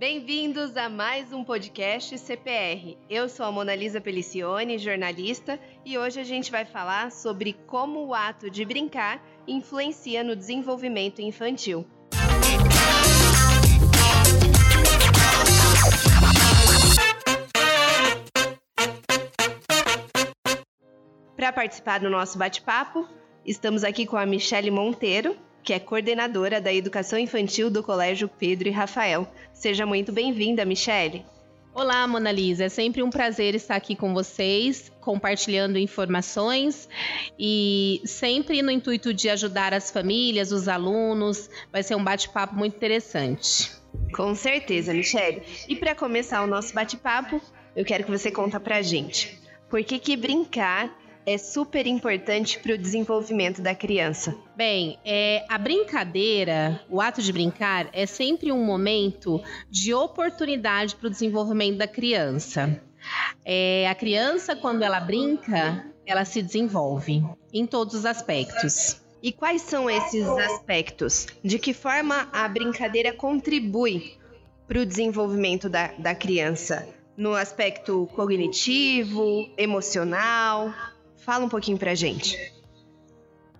Bem-vindos a mais um podcast CPR. Eu sou a Monalisa Pelicione, jornalista, e hoje a gente vai falar sobre como o ato de brincar influencia no desenvolvimento infantil. Para participar do nosso bate-papo, estamos aqui com a Michele Monteiro, que é coordenadora da Educação Infantil do Colégio Pedro e Rafael. Seja muito bem-vinda, Michele. Olá, Mona Lisa. É sempre um prazer estar aqui com vocês, compartilhando informações e sempre no intuito de ajudar as famílias, os alunos. Vai ser um bate-papo muito interessante. Com certeza, Michele. E para começar o nosso bate-papo, eu quero que você conta pra gente. Por que, que brincar é super importante para o desenvolvimento da criança? Bem, é, a brincadeira, o ato de brincar, é sempre um momento de oportunidade para o desenvolvimento da criança. É, a criança, quando ela brinca, ela se desenvolve em todos os aspectos. E quais são esses aspectos? De que forma a brincadeira contribui para o desenvolvimento da, da criança? No aspecto cognitivo, emocional? Fala um pouquinho pra gente.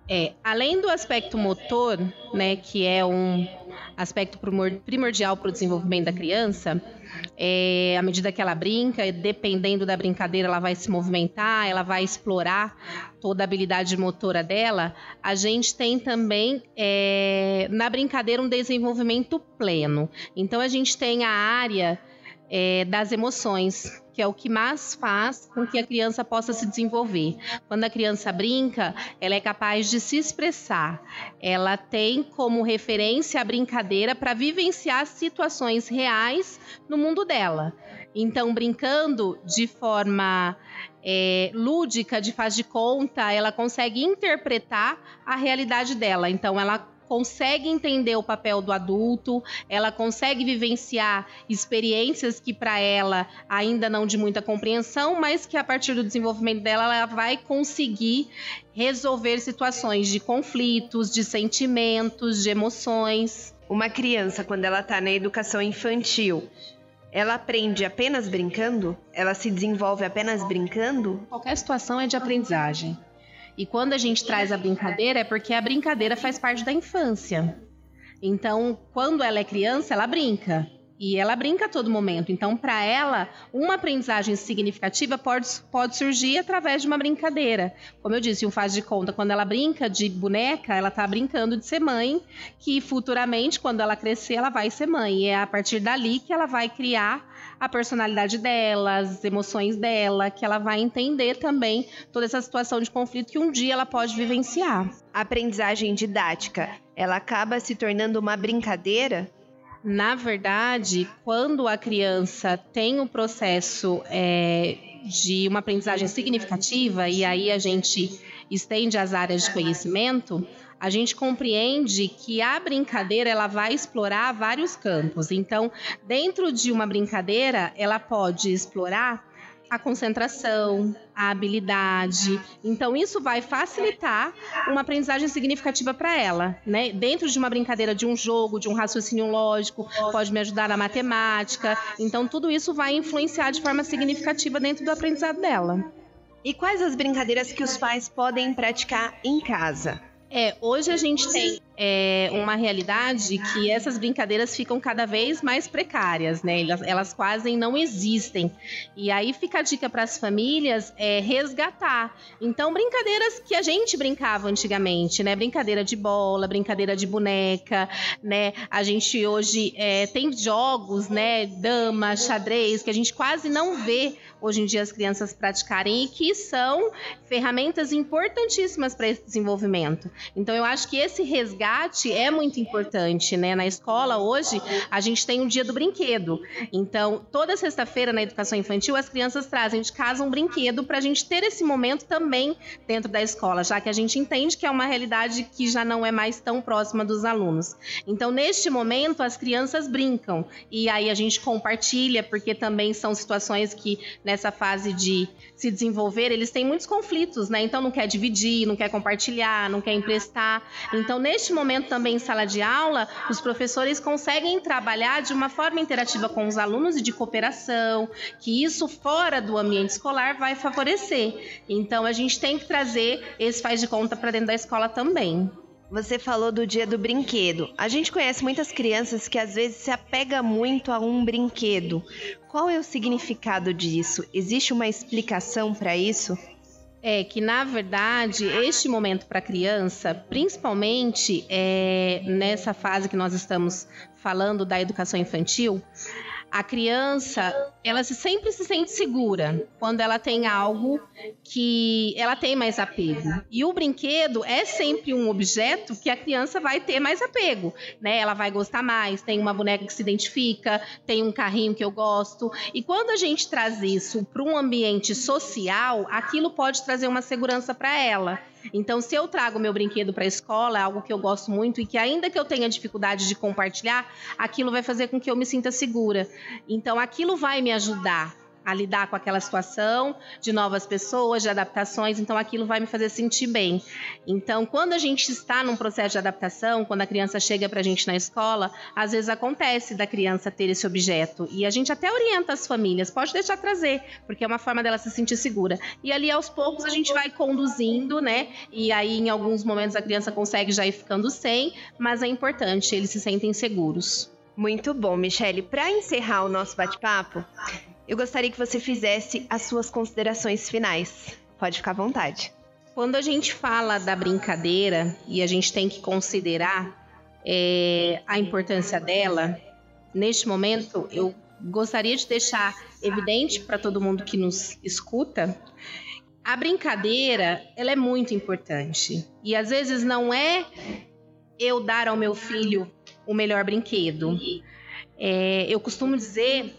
É, além do aspecto motor, né, que é um aspecto primordial para o desenvolvimento da criança, é, à medida que ela brinca, dependendo da brincadeira, ela vai se movimentar, ela vai explorar toda a habilidade motora dela. A gente tem também é, na brincadeira um desenvolvimento pleno. Então a gente tem a área é, das emoções, que é o que mais faz com que a criança possa se desenvolver. Quando a criança brinca, ela é capaz de se expressar. Ela tem como referência a brincadeira para vivenciar situações reais no mundo dela. Então, brincando de forma é, lúdica, de faz de conta, ela consegue interpretar a realidade dela. Então, ela consegue entender o papel do adulto, ela consegue vivenciar experiências que para ela ainda não de muita compreensão, mas que a partir do desenvolvimento dela ela vai conseguir resolver situações de conflitos, de sentimentos, de emoções. Uma criança quando ela está na educação infantil, ela aprende apenas brincando? Ela se desenvolve apenas brincando? Qualquer situação é de aprendizagem. E quando a gente traz a brincadeira, é porque a brincadeira faz parte da infância. Então, quando ela é criança, ela brinca. E ela brinca a todo momento. Então, para ela, uma aprendizagem significativa pode, pode surgir através de uma brincadeira. Como eu disse, um faz de conta, quando ela brinca de boneca, ela está brincando de ser mãe, que futuramente, quando ela crescer, ela vai ser mãe. E é a partir dali que ela vai criar a personalidade dela, as emoções dela, que ela vai entender também toda essa situação de conflito que um dia ela pode vivenciar. A aprendizagem didática, ela acaba se tornando uma brincadeira na verdade, quando a criança tem o um processo é, de uma aprendizagem significativa, e aí a gente estende as áreas de conhecimento, a gente compreende que a brincadeira ela vai explorar vários campos. Então, dentro de uma brincadeira, ela pode explorar a concentração, a habilidade. Então, isso vai facilitar uma aprendizagem significativa para ela, né? Dentro de uma brincadeira de um jogo, de um raciocínio lógico, pode me ajudar na matemática. Então, tudo isso vai influenciar de forma significativa dentro do aprendizado dela. E quais as brincadeiras que os pais podem praticar em casa? É, hoje a gente tem é, uma realidade que essas brincadeiras ficam cada vez mais precárias, né? Elas, elas quase não existem. E aí fica a dica para as famílias é resgatar. Então, brincadeiras que a gente brincava antigamente, né? Brincadeira de bola, brincadeira de boneca, né? A gente hoje é, tem jogos, né? Dama, xadrez, que a gente quase não vê hoje em dia as crianças praticarem e que são ferramentas importantíssimas para esse desenvolvimento. Então eu acho que esse resgate é muito importante, né? Na escola hoje a gente tem o dia do brinquedo. Então toda sexta-feira na educação infantil as crianças trazem de casa um brinquedo para a gente ter esse momento também dentro da escola, já que a gente entende que é uma realidade que já não é mais tão próxima dos alunos. Então neste momento as crianças brincam e aí a gente compartilha porque também são situações que nessa fase de se desenvolver, eles têm muitos conflitos, né? Então não quer dividir, não quer compartilhar, não quer emprestar. Então, neste momento também em sala de aula, os professores conseguem trabalhar de uma forma interativa com os alunos e de cooperação, que isso fora do ambiente escolar vai favorecer. Então, a gente tem que trazer esse faz de conta para dentro da escola também. Você falou do dia do brinquedo. A gente conhece muitas crianças que às vezes se apega muito a um brinquedo. Qual é o significado disso? Existe uma explicação para isso? É que, na verdade, este momento para a criança, principalmente é, nessa fase que nós estamos falando da educação infantil, a criança, ela se, sempre se sente segura quando ela tem algo que ela tem mais apego. E o brinquedo é sempre um objeto que a criança vai ter mais apego, né? Ela vai gostar mais, tem uma boneca que se identifica, tem um carrinho que eu gosto. E quando a gente traz isso para um ambiente social, aquilo pode trazer uma segurança para ela. Então, se eu trago meu brinquedo para a escola, é algo que eu gosto muito e que ainda que eu tenha dificuldade de compartilhar, aquilo vai fazer com que eu me sinta segura. Então, aquilo vai me ajudar a lidar com aquela situação de novas pessoas, de adaptações, então aquilo vai me fazer sentir bem. Então, quando a gente está num processo de adaptação, quando a criança chega para a gente na escola, às vezes acontece da criança ter esse objeto e a gente até orienta as famílias, pode deixar trazer, porque é uma forma dela se sentir segura. E ali aos poucos a gente vai conduzindo, né? E aí em alguns momentos a criança consegue já ir ficando sem, mas é importante, eles se sentem seguros. Muito bom, Michele. Para encerrar o nosso bate-papo, eu gostaria que você fizesse as suas considerações finais. Pode ficar à vontade. Quando a gente fala da brincadeira e a gente tem que considerar é, a importância dela, neste momento eu gostaria de deixar evidente para todo mundo que nos escuta a brincadeira ela é muito importante e às vezes não é eu dar ao meu filho o melhor brinquedo. É, eu costumo dizer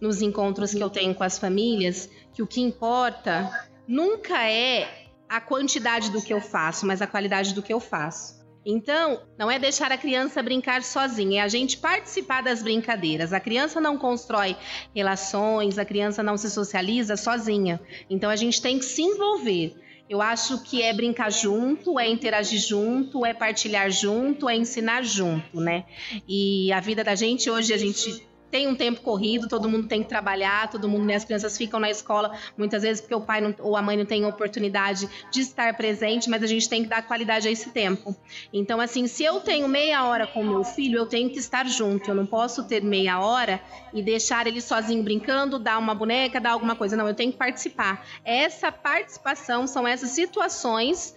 nos encontros que eu tenho com as famílias que o que importa nunca é a quantidade do que eu faço, mas a qualidade do que eu faço. Então, não é deixar a criança brincar sozinha, é a gente participar das brincadeiras. A criança não constrói relações, a criança não se socializa sozinha. Então, a gente tem que se envolver. Eu acho que é brincar junto, é interagir junto, é partilhar junto, é ensinar junto, né? E a vida da gente hoje, a gente tem um tempo corrido, todo mundo tem que trabalhar, todo mundo, né, as crianças ficam na escola muitas vezes porque o pai não, ou a mãe não tem oportunidade de estar presente, mas a gente tem que dar qualidade a esse tempo. Então, assim, se eu tenho meia hora com meu filho, eu tenho que estar junto. Eu não posso ter meia hora e deixar ele sozinho brincando, dar uma boneca, dar alguma coisa. Não, eu tenho que participar. Essa participação são essas situações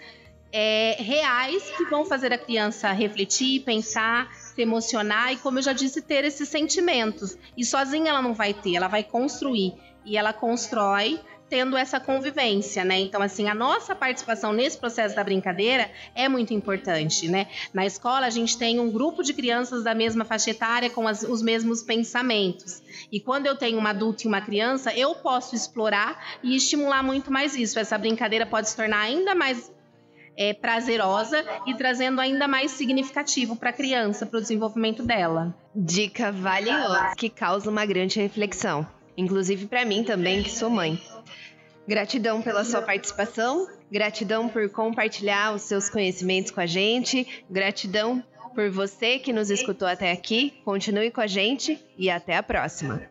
é, reais que vão fazer a criança refletir, pensar se emocionar e, como eu já disse, ter esses sentimentos. E sozinha ela não vai ter, ela vai construir. E ela constrói tendo essa convivência, né? Então, assim, a nossa participação nesse processo da brincadeira é muito importante, né? Na escola, a gente tem um grupo de crianças da mesma faixa etária com as, os mesmos pensamentos. E quando eu tenho uma adulta e uma criança, eu posso explorar e estimular muito mais isso. Essa brincadeira pode se tornar ainda mais é, prazerosa e trazendo ainda mais significativo para a criança, para o desenvolvimento dela. Dica valiosa que causa uma grande reflexão, inclusive para mim também, que sou mãe. Gratidão pela sua participação, gratidão por compartilhar os seus conhecimentos com a gente, gratidão por você que nos escutou até aqui. Continue com a gente e até a próxima.